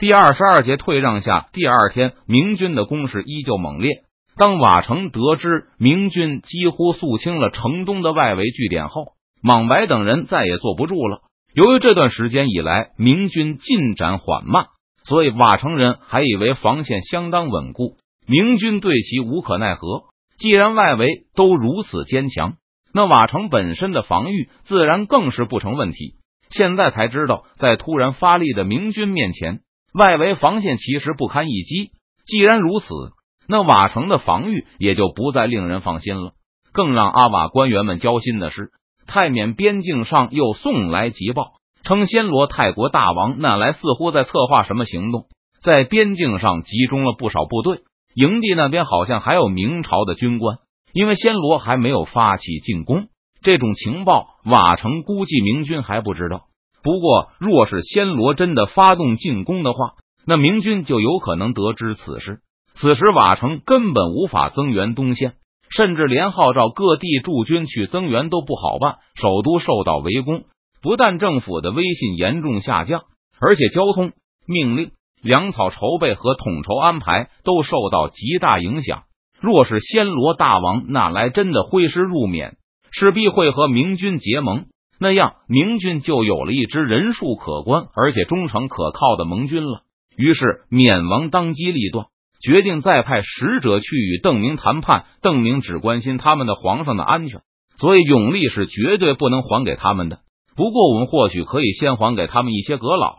第二十二节退让下，第二天明军的攻势依旧猛烈。当瓦城得知明军几乎肃清了城东的外围据点后，莽白等人再也坐不住了。由于这段时间以来明军进展缓慢，所以瓦城人还以为防线相当稳固，明军对其无可奈何。既然外围都如此坚强，那瓦城本身的防御自然更是不成问题。现在才知道，在突然发力的明军面前，外围防线其实不堪一击。既然如此，那瓦城的防御也就不再令人放心了。更让阿瓦官员们焦心的是，泰缅边境上又送来急报，称暹罗泰国大王那来似乎在策划什么行动，在边境上集中了不少部队。营地那边好像还有明朝的军官，因为暹罗还没有发起进攻，这种情报瓦城估计明军还不知道。不过，若是暹罗真的发动进攻的话，那明军就有可能得知此事。此时，瓦城根本无法增援东线，甚至连号召各地驻军去增援都不好办。首都受到围攻，不但政府的威信严重下降，而且交通命令。粮草筹备和统筹安排都受到极大影响。若是暹罗大王那来真的挥师入缅，势必会和明军结盟，那样明军就有了一支人数可观而且忠诚可靠的盟军了。于是缅王当机立断，决定再派使者去与邓明谈判。邓明只关心他们的皇上的安全，所以永历是绝对不能还给他们的。不过，我们或许可以先还给他们一些阁老，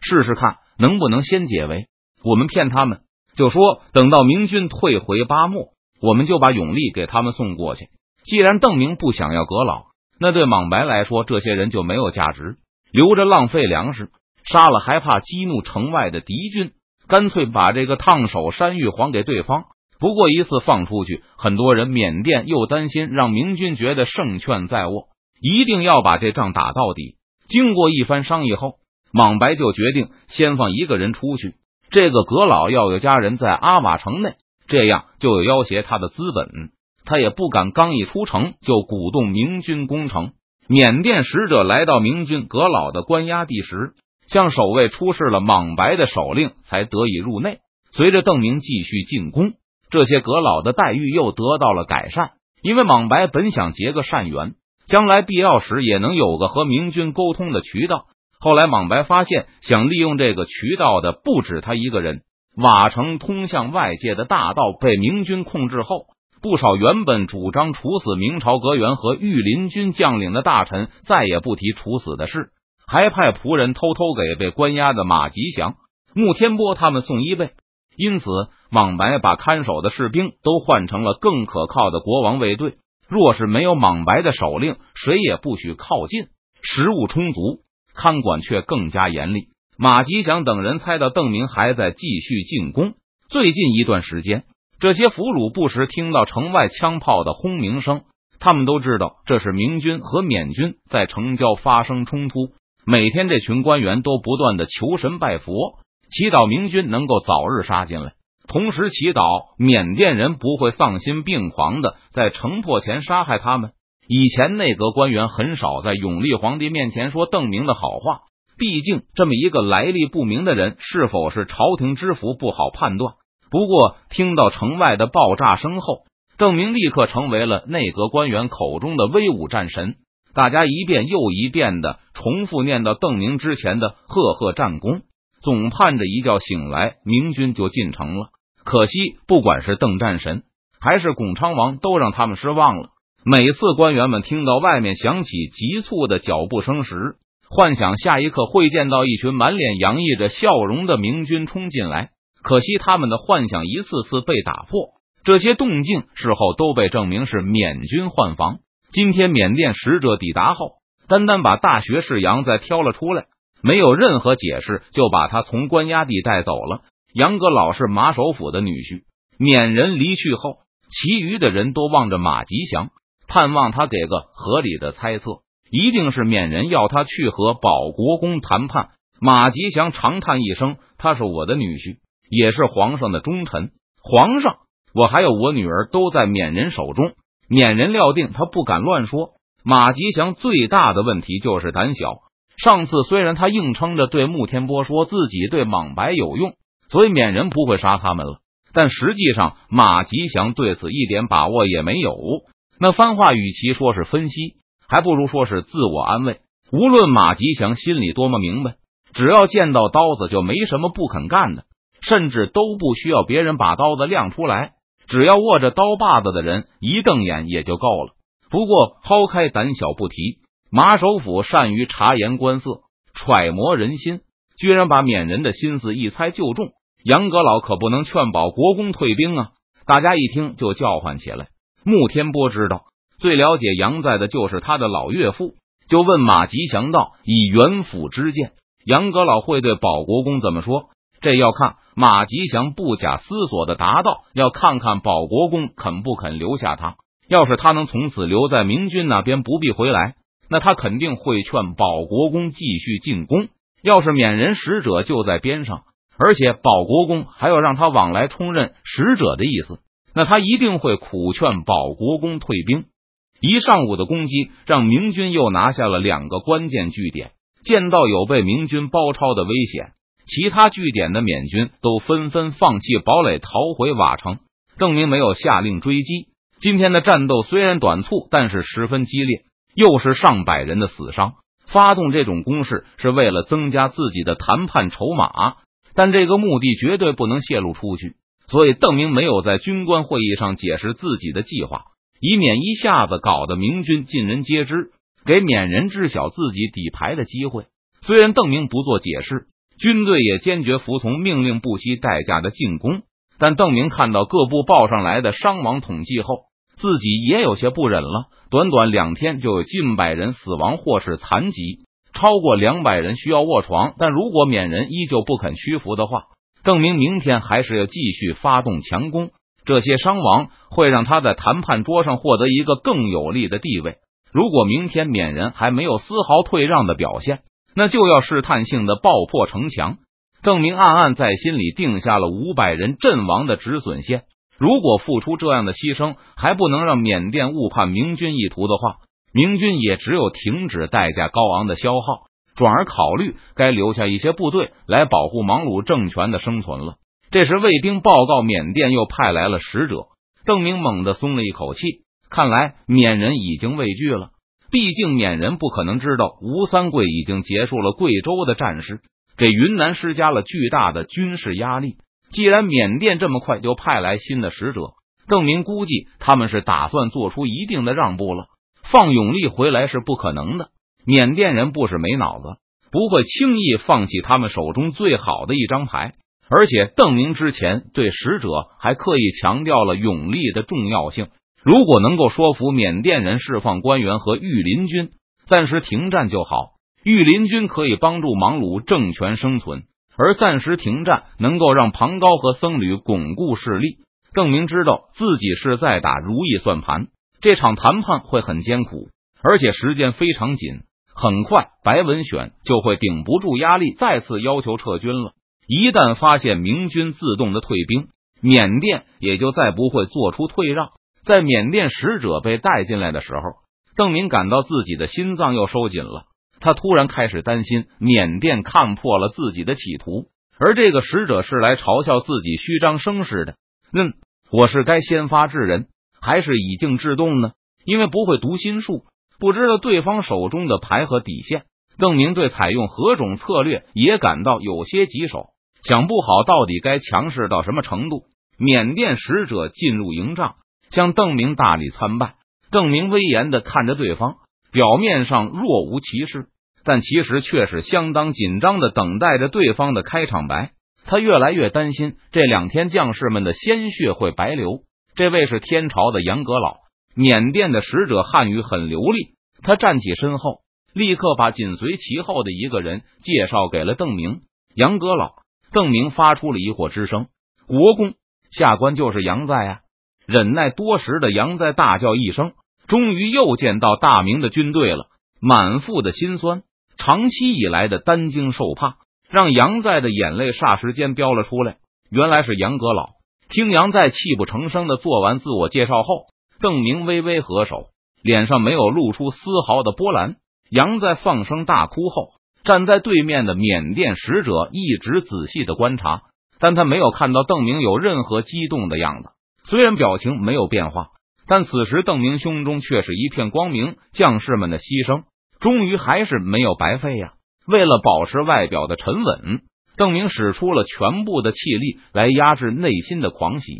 试试看。能不能先解围？我们骗他们，就说等到明军退回巴莫，我们就把永历给他们送过去。既然邓明不想要阁老，那对莽白来说，这些人就没有价值，留着浪费粮食，杀了还怕激怒城外的敌军，干脆把这个烫手山芋还给对方。不过一次放出去，很多人缅甸又担心让明军觉得胜券在握，一定要把这仗打到底。经过一番商议后。莽白就决定先放一个人出去，这个阁老要有家人在阿瓦城内，这样就有要挟他的资本。他也不敢刚一出城就鼓动明军攻城。缅甸使者来到明军阁老的关押地时，向守卫出示了莽白的手令，才得以入内。随着邓明继续进攻，这些阁老的待遇又得到了改善，因为莽白本想结个善缘，将来必要时也能有个和明军沟通的渠道。后来，莽白发现，想利用这个渠道的不止他一个人。瓦城通向外界的大道被明军控制后，不少原本主张处死明朝阁员和御林军将领的大臣再也不提处死的事，还派仆人偷偷给被关押的马吉祥、穆天波他们送衣被。因此，莽白把看守的士兵都换成了更可靠的国王卫队。若是没有莽白的手令，谁也不许靠近。食物充足。看管却更加严厉。马吉祥等人猜到邓明还在继续进攻。最近一段时间，这些俘虏不时听到城外枪炮的轰鸣声，他们都知道这是明军和缅军在城郊发生冲突。每天，这群官员都不断的求神拜佛，祈祷明军能够早日杀进来，同时祈祷缅甸人不会丧心病狂的在城破前杀害他们。以前内阁官员很少在永历皇帝面前说邓明的好话，毕竟这么一个来历不明的人是否是朝廷之福不好判断。不过听到城外的爆炸声后，邓明立刻成为了内阁官员口中的威武战神。大家一遍又一遍的重复念叨邓明之前的赫赫战功，总盼着一觉醒来明军就进城了。可惜，不管是邓战神还是巩昌王，都让他们失望了。每次官员们听到外面响起急促的脚步声时，幻想下一刻会见到一群满脸洋溢着笑容的明军冲进来。可惜他们的幻想一次次被打破。这些动静事后都被证明是缅军换防。今天缅甸使者抵达后，单单把大学士杨再挑了出来，没有任何解释，就把他从关押地带走了。杨阁老是马首府的女婿，缅人离去后，其余的人都望着马吉祥。盼望他给个合理的猜测，一定是缅人要他去和保国公谈判。马吉祥长叹一声：“他是我的女婿，也是皇上的忠臣。皇上，我还有我女儿都在缅人手中。缅人料定他不敢乱说。马吉祥最大的问题就是胆小，上次虽然他硬撑着对穆天波说自己对莽白有用，所以缅人不会杀他们了，但实际上马吉祥对此一点把握也没有。那番话与其说是分析，还不如说是自我安慰。无论马吉祥心里多么明白，只要见到刀子就没什么不肯干的，甚至都不需要别人把刀子亮出来，只要握着刀把子的人一瞪眼也就够了。不过抛开胆小不提。马首府善于察言观色，揣摩人心，居然把缅人的心思一猜就中。杨阁老可不能劝保国公退兵啊！大家一听就叫唤起来。穆天波知道最了解杨在的就是他的老岳父，就问马吉祥道：“以元府之见，杨阁老会对保国公怎么说？”这要看马吉祥不假思索的答道：“要看看保国公肯不肯留下他。要是他能从此留在明军那边，不必回来。”那他肯定会劝保国公继续进攻。要是缅人使者就在边上，而且保国公还要让他往来充任使者的意思，那他一定会苦劝保国公退兵。一上午的攻击让明军又拿下了两个关键据点。见到有被明军包抄的危险，其他据点的缅军都纷纷放弃堡垒，逃回瓦城。邓明没有下令追击。今天的战斗虽然短促，但是十分激烈。又是上百人的死伤，发动这种攻势是为了增加自己的谈判筹码，但这个目的绝对不能泄露出去。所以邓明没有在军官会议上解释自己的计划，以免一下子搞得明军尽人皆知，给缅人知晓自己底牌的机会。虽然邓明不做解释，军队也坚决服从命令，不惜代价的进攻，但邓明看到各部报上来的伤亡统计后。自己也有些不忍了。短短两天就有近百人死亡或是残疾，超过两百人需要卧床。但如果缅人依旧不肯屈服的话，邓明明天还是要继续发动强攻。这些伤亡会让他在谈判桌上获得一个更有利的地位。如果明天缅人还没有丝毫退让的表现，那就要试探性的爆破城墙。邓明暗暗在心里定下了五百人阵亡的止损线。如果付出这样的牺牲还不能让缅甸误判明军意图的话，明军也只有停止代价高昂的消耗，转而考虑该留下一些部队来保护芒鲁政权的生存了。这时，卫兵报告缅甸又派来了使者，邓明猛地松了一口气，看来缅人已经畏惧了。毕竟缅人不可能知道吴三桂已经结束了贵州的战事，给云南施加了巨大的军事压力。既然缅甸这么快就派来新的使者，邓明估计他们是打算做出一定的让步了。放永利回来是不可能的，缅甸人不是没脑子，不会轻易放弃他们手中最好的一张牌。而且邓明之前对使者还刻意强调了永利的重要性。如果能够说服缅甸人释放官员和御林军，暂时停战就好。御林军可以帮助莽鲁政权生存。而暂时停战能够让庞高和僧侣巩固势力。邓明知道自己是在打如意算盘，这场谈判会很艰苦，而且时间非常紧。很快，白文选就会顶不住压力，再次要求撤军了。一旦发现明军自动的退兵，缅甸也就再不会做出退让。在缅甸使者被带进来的时候，邓明感到自己的心脏又收紧了。他突然开始担心缅甸看破了自己的企图，而这个使者是来嘲笑自己虚张声势的。嗯，我是该先发制人，还是以静制动呢？因为不会读心术，不知道对方手中的牌和底线。邓明对采用何种策略也感到有些棘手，想不好到底该强势到什么程度。缅甸使者进入营帐，向邓明大礼参拜。邓明威严的看着对方，表面上若无其事。但其实却是相当紧张的，等待着对方的开场白。他越来越担心这两天将士们的鲜血会白流。这位是天朝的杨阁老，缅甸的使者，汉语很流利。他站起身后，立刻把紧随其后的一个人介绍给了邓明。杨阁老，邓明发出了疑惑之声：“国公，下官就是杨在啊！”忍耐多时的杨在大叫一声，终于又见到大明的军队了，满腹的心酸。长期以来的担惊受怕，让杨在的眼泪霎时间飙了出来。原来是杨阁老。听杨在泣不成声的做完自我介绍后，邓明微微合手，脸上没有露出丝毫的波澜。杨在放声大哭后，站在对面的缅甸使者一直仔细的观察，但他没有看到邓明有任何激动的样子。虽然表情没有变化，但此时邓明胸中却是一片光明。将士们的牺牲，终于还是没有白费呀！为了保持外表的沉稳，邓明使出了全部的气力来压制内心的狂喜。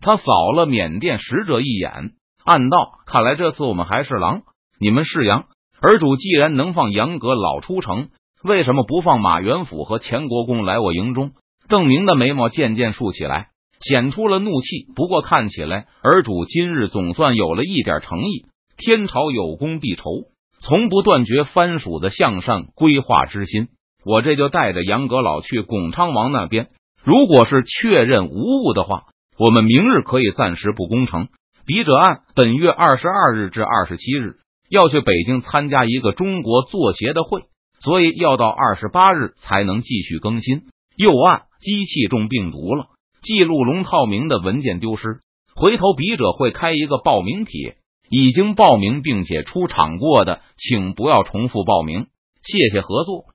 他扫了缅甸使者一眼，暗道：“看来这次我们还是狼，你们是羊。而主既然能放杨阁老出城，为什么不放马元甫和钱国公来我营中？”邓明的眉毛渐渐竖起来，显出了怒气。不过看起来，儿主今日总算有了一点诚意。天朝有功必酬，从不断绝藩属的向善规划之心。我这就带着杨阁老去巩昌王那边。如果是确认无误的话，我们明日可以暂时不攻城。笔者按本月二十二日至二十七日要去北京参加一个中国作协的会，所以要到二十八日才能继续更新。又按机器中病毒了，记录龙套名的文件丢失。回头笔者会开一个报名帖，已经报名并且出场过的，请不要重复报名。谢谢合作。